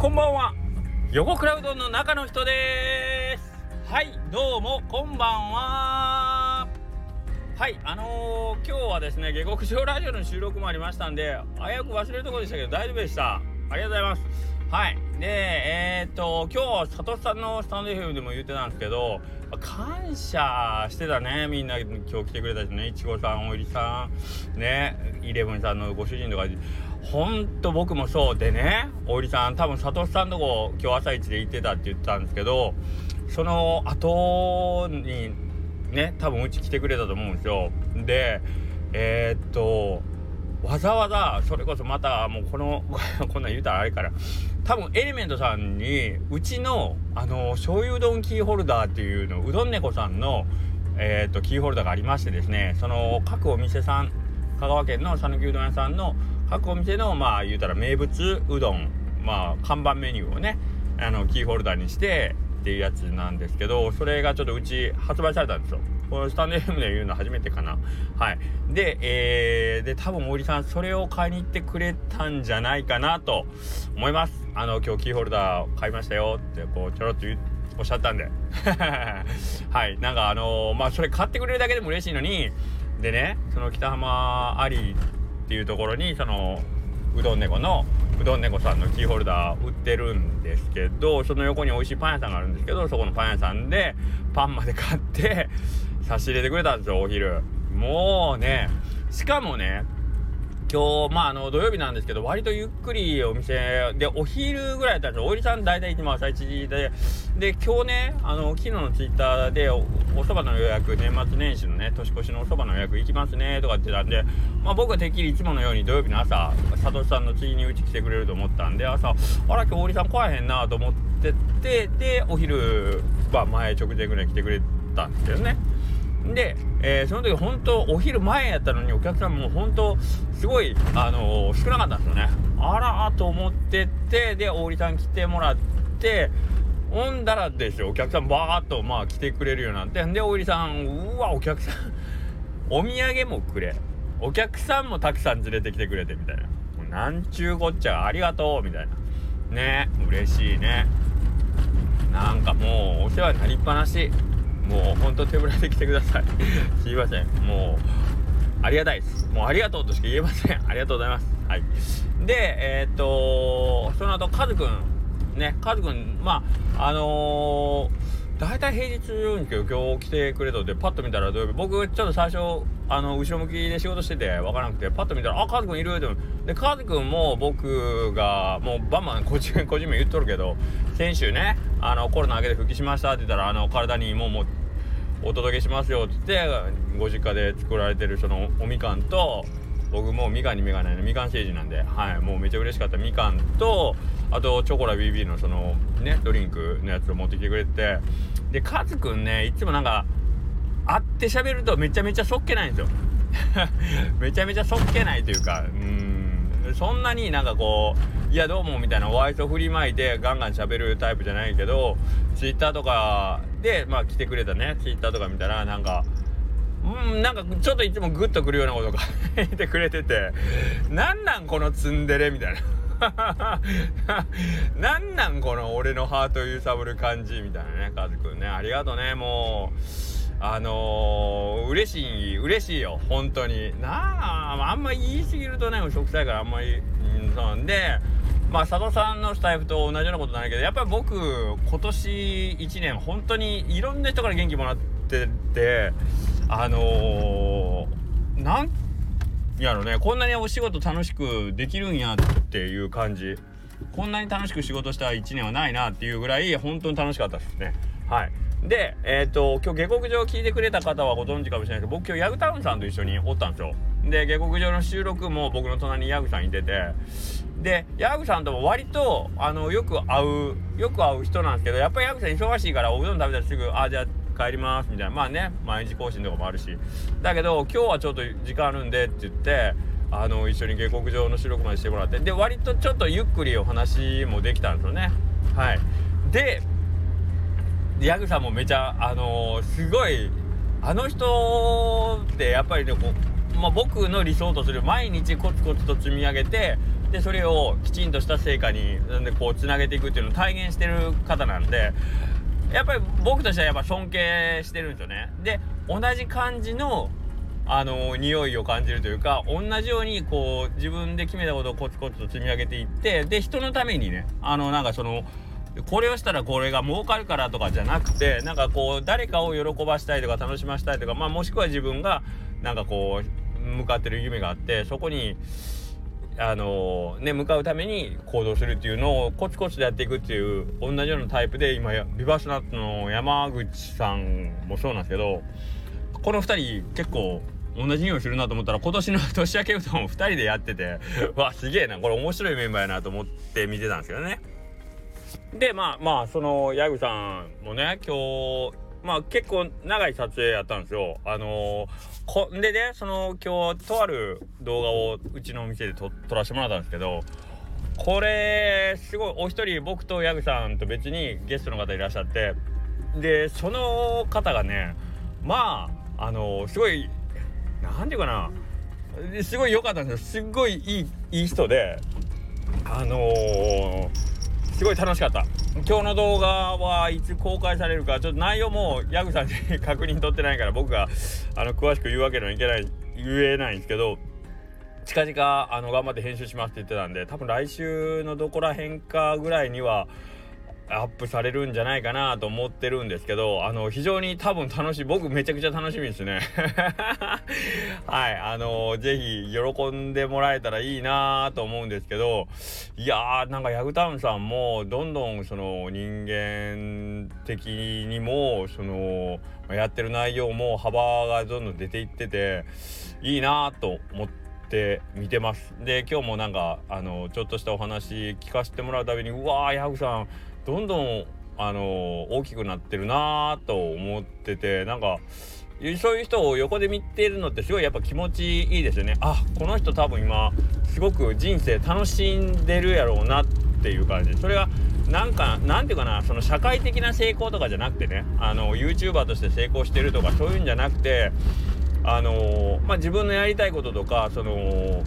こんばんは。横クラウドの中の人です。はいどうもこんばんは。はいあのー、今日はですね下克上ラジオの収録もありましたんで危うく忘れるところでしたけど大丈夫でした。ありがとうございます。はいでえー、っと今日佐藤さんのスタンド FM でも言ってたんですけど感謝してたねみんな今日来てくれたしね。いちごさんおいりさんねイレブンさんのご主人とかほんと僕もそうでねおいりさん多分佐藤さんとこ今日朝一で行ってたって言ってたんですけどその後にね多分うち来てくれたと思うんですよ。でえー、っとわざわざそれこそまたもうこの こんなん言うたらあれから多分エレメントさんにうちのあの醤油うどんキーホルダーっていうのうどん猫さんのえー、っとキーホルダーがありましてですねその各お店さん香川県の讃岐うどん屋さんの各お店のまあ言うたら名物うどん。まあ看板メニューをねあのキーホルダーにしてっていうやつなんですけどそれがちょっとうち発売されたんですよ。このスタンド FM で言うの初めてかな。はい。でえー、で多分森さんそれを買いに行ってくれたんじゃないかなと思います。あの今日キーホルダー買いましたよってこうちょろっとおっしゃったんで。はい。なんかあのー、まあそれ買ってくれるだけでも嬉しいのにでねその北浜アリーっていうところにそのうどん猫のうどん猫さんのキーホルダー売ってるんですけどその横に美味しいパン屋さんがあるんですけどそこのパン屋さんでパンまで買って差し入れてくれたんですよお昼。もうねしかもね今日まああの土曜日なんですけど割とゆっくりお店でお昼ぐらいだったんですよおいりさん大体いつも朝1時でで今日ねあの昨日のツイッターでおそばの予約年末年始のね年越しのおそばの予約行きますねとかってたんでまあ僕はてっきりいつものように土曜日の朝佐藤さんの次にうち来てくれると思ったんで朝あら今日おいりさん来えへんなと思っててでお昼は前直前ぐらい来てくれたんですけどね。で、えー、その時本当お昼前やったのにお客さんも本当すごい、あのー、少なかったんですよね。あらーと思っててで大利さん来てもらってほんだらですよ。お客さんバーっとまあ来てくれるようになって。で大利さんうわお客さんお土産もくれ。お客さんもたくさん連れてきてくれてみたいな。なんちゅうこっちゃありがとうみたいな。ね嬉しいね。なんかもうお世話になりっぱなし。もうほんと手ぶらで来てください。すいません。もうありがたいです。もうありがとうとしか言えません。ありがとうございます。はい。でえー、っとその後カズくんねカズくんまああのー大体平日うんけど今日来てくれと。ってパッと見たら土曜日僕ちょっと最初あの後ろ向きで仕事してて分からなくてパッと見たら「あカズくんいる」って。でカズくんも僕がもうバンバン個人個人名言っとるけど先週ねあのコロナ明けで復帰しましたって言ったらあの体にもうもうお届けしますよって言ってご実家で作られてるそのおみかんと僕もうみかんに目がないのみかん政治なんではいもうめちゃ嬉しかった。みかんとあとチョコラ BB のそのねドリンクのやつを持ってきてくれてでカズくんねいつもなんか会って喋るとめちゃめちゃそっけないんですよ。めちゃめちゃそっけないというかうんそんなになんかこういやどうもみたいなお愛想振りまいてガンガン喋るタイプじゃないけどツイッターとかでまあ来てくれたねツイッターとか見たらなんかうんなんかちょっといつもグッとくるようなことが言ってくれててなんなんこのツンデレみたいな。なんなんこの俺のハート揺さぶる感じみたいなねカズくんね。ありがとうねもうあのー、嬉しい嬉しいよ本当に。なああんま言い過ぎるとね食臭いからあんまり、うん、そうんでまあ佐藤さんのスタイフと同じようなことないけどやっぱり僕今年1年本当にいろんな人から元気もらっててあのー、なんやろねこんなにお仕事楽しくできるんやっていう感じ。こんなに楽しく仕事した1年はないなっていうぐらい本当に楽しかったですね。はい。でえっ、ー、と今日下克上聞いてくれた方はご存知かもしれないけど僕今日ヤグタウンさんと一緒におったんですよ。で下克上の収録も僕の隣にヤグさんいててでヤグさんとも割とあのよく会うよく会う人なんですけどやっぱりヤグさん忙しいからおうどん食べたらすぐ「あじゃあ帰りますみたいな。まあね毎日更新とかもあるし。だけど今日はちょっと時間あるんでって言ってあの一緒に下克上の収録までしてもらって。で割とちょっとゆっくりお話もできたんですよね。はい。でヤグさんもめちゃあのー、すごいあの人ってやっぱりねこうまあ、僕の理想とする毎日コツコツと積み上げてでそれをきちんとした成果にでこうつなげていくっていうのを体現してる方なんでやっぱり僕としてはやっぱ尊敬してるんですよね。で同じ感じのあの匂いを感じるというか同じようにこう自分で決めたことをコツコツと積み上げていってで人のためにねあのなんかそのこれをしたらこれが儲かるからとかじゃなくてなんかこう誰かを喜ばしたいとか楽しませたいとか、まあ、もしくは自分がなんかこう向かってる夢があってそこにあのね向かうために行動するっていうのをコツコツでやっていくっていう同じようなタイプで今ビバスナッツの山口さんもそうなんですけどこの2人結構同じ匂いするなと思ったら今年の年明け歌も2人でやっててわすげえなこれ面白いメンバーやなと思って見てたんですけどね。でまあまあそのヤグさんもね今日まあ結構長い撮影やったんですよ。あのー、こでねその今日とある動画をうちのお店で撮らせてもらったんですけどこれすごいお一人僕とヤグさんと別にゲストの方いらっしゃってでその方がねまああのー、すごい何て言うかなすごい良かったんですよ。すっごいいいいい人であのー、すごい楽しかった。今日の動画はいつ公開されるかちょっと内容もヤグさんに確認取ってないから僕があの詳しく言うわけにはいけない言えないんですけど近々あの頑張って編集しますって言ってたんで多分来週のどこら辺かぐらいにはアップされるんじゃないかなと思ってるんですけど、あの、非常に多分楽しい、僕めちゃくちゃ楽しみですね。はい、あの、ぜひ喜んでもらえたらいいなと思うんですけど、いやー、なんかヤグタウンさんも、どんどんその人間的にも、その、やってる内容も幅がどんどん出ていってて、いいなと思って、っ見てますで今日もなんかあのちょっとしたお話聞かせてもらうたびにうわーヤグさんどんどんあの大きくなってるなーと思っててなんかそういう人を横で見てるのってすごいやっぱ気持ちいいですよね。あこの人多分今すごく人生楽しんでるやろうなっていう感じ。それがなんかなんていうかなその社会的な成功とかじゃなくてねあの YouTuber として成功してるとかそういうんじゃなくてあのまあ、自分のやりたいこととかその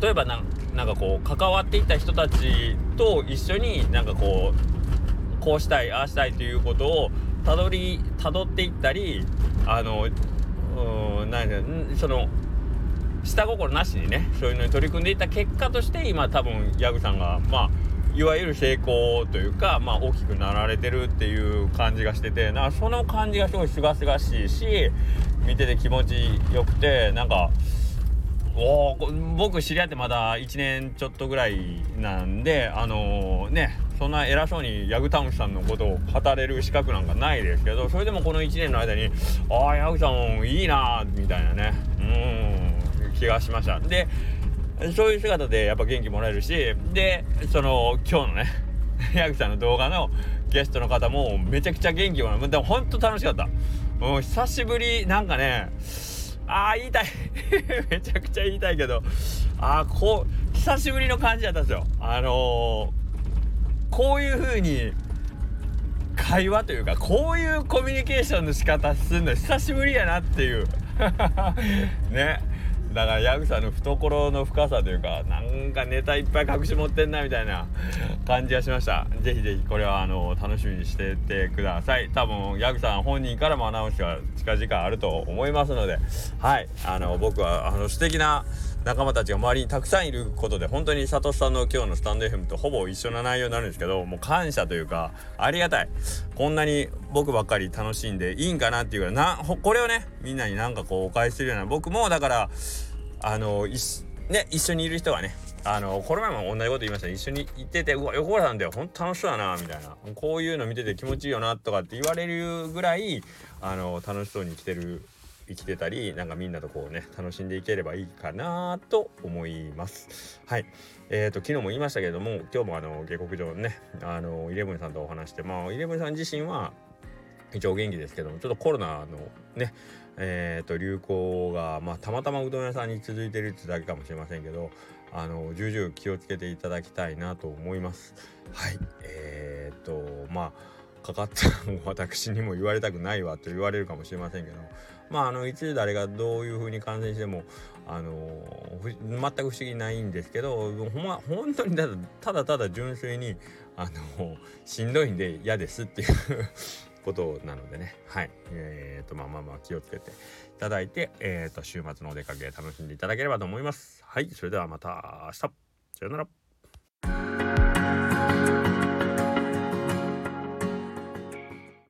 例えばなんかこう関わっていた人たちと一緒になんかこうこうしたいああしたいということをたどりたどっていったりあのうん何その下心なしにねそういうのに取り組んでいた結果として今多分ヤグさんがまあいわゆる成功というか、まあ、大きくなられてるっていう感じがしててなその感じがすごいすがすがしいし見てて気持ちよくてなんかお僕知り合ってまだ1年ちょっとぐらいなんであのー、ねそんな偉そうにヤグタウンさんのことを語れる資格なんかないですけどそれでもこの1年の間にああヤグさんいいなみたいなね。うん気がしました。でそういう姿でやっぱ元気もらえるしでその今日のね ヤグさんの動画のゲストの方もめちゃくちゃ元気もらう。でもほんと楽しかった。もう久しぶりなんかねああ言いたい。めちゃくちゃ言いたいけど。ああこう久しぶりの感じだったんですよ。あのー、こういう風に会話というかこういうコミュニケーションの仕方するの久しぶりやなっていう。ね。だからヤグさんの懐の深さというかなんかネタいっぱい隠し持ってんなみたいな感じがしました。是非是非これはあの楽しみにしててください。多分ヤグさん本人からもアナウンスが近々あると思いますのではい。あの僕はあの素敵な仲間たちが周りにたくさんいることで本当にサトさんの今日のスタンド FM とほぼ一緒な内容になるんですけどもう感謝というかありがたい。こんなに僕ばっかり楽しんでいいんかなっていうかなこれをねみんなになんかこうお返しするような僕もだからあのね一緒にいる人がねあのこの前も同じこと言いました一緒に行っててうわ横原さんだよほんと楽しそうだなみたいなこういうの見てて気持ちいいよなとかって言われるぐらいあの楽しそうに生きてる生きてたりなんかみんなとこうね楽しんでいければいいかなと思います。はい。えーと昨日も言いましたけれども今日もあの下克上のねあのイレブンさんとお話してまあイレブンさん自身は一応元気ですけどもちょっとコロナのねえーと、流行が、まあ、たまたまうどん屋さんに続いてるってだけかもしれませんけどあの重々気をつけていただきたいなと思います。はい。えーとまあかかった私にも言われたくないわと言われるかもしれませんけどまああのいつ誰がどういう風に感染してもあの全く不思議ないんですけどほんま本当にただただただ純粋にあのしんどいんで嫌ですっていう ことなのでね。はい。えー、とまあまあまあ気をつけていただいて、えー、と週末のお出かけ楽しんでいただければと思います。はい。それではまた明日。さよなら。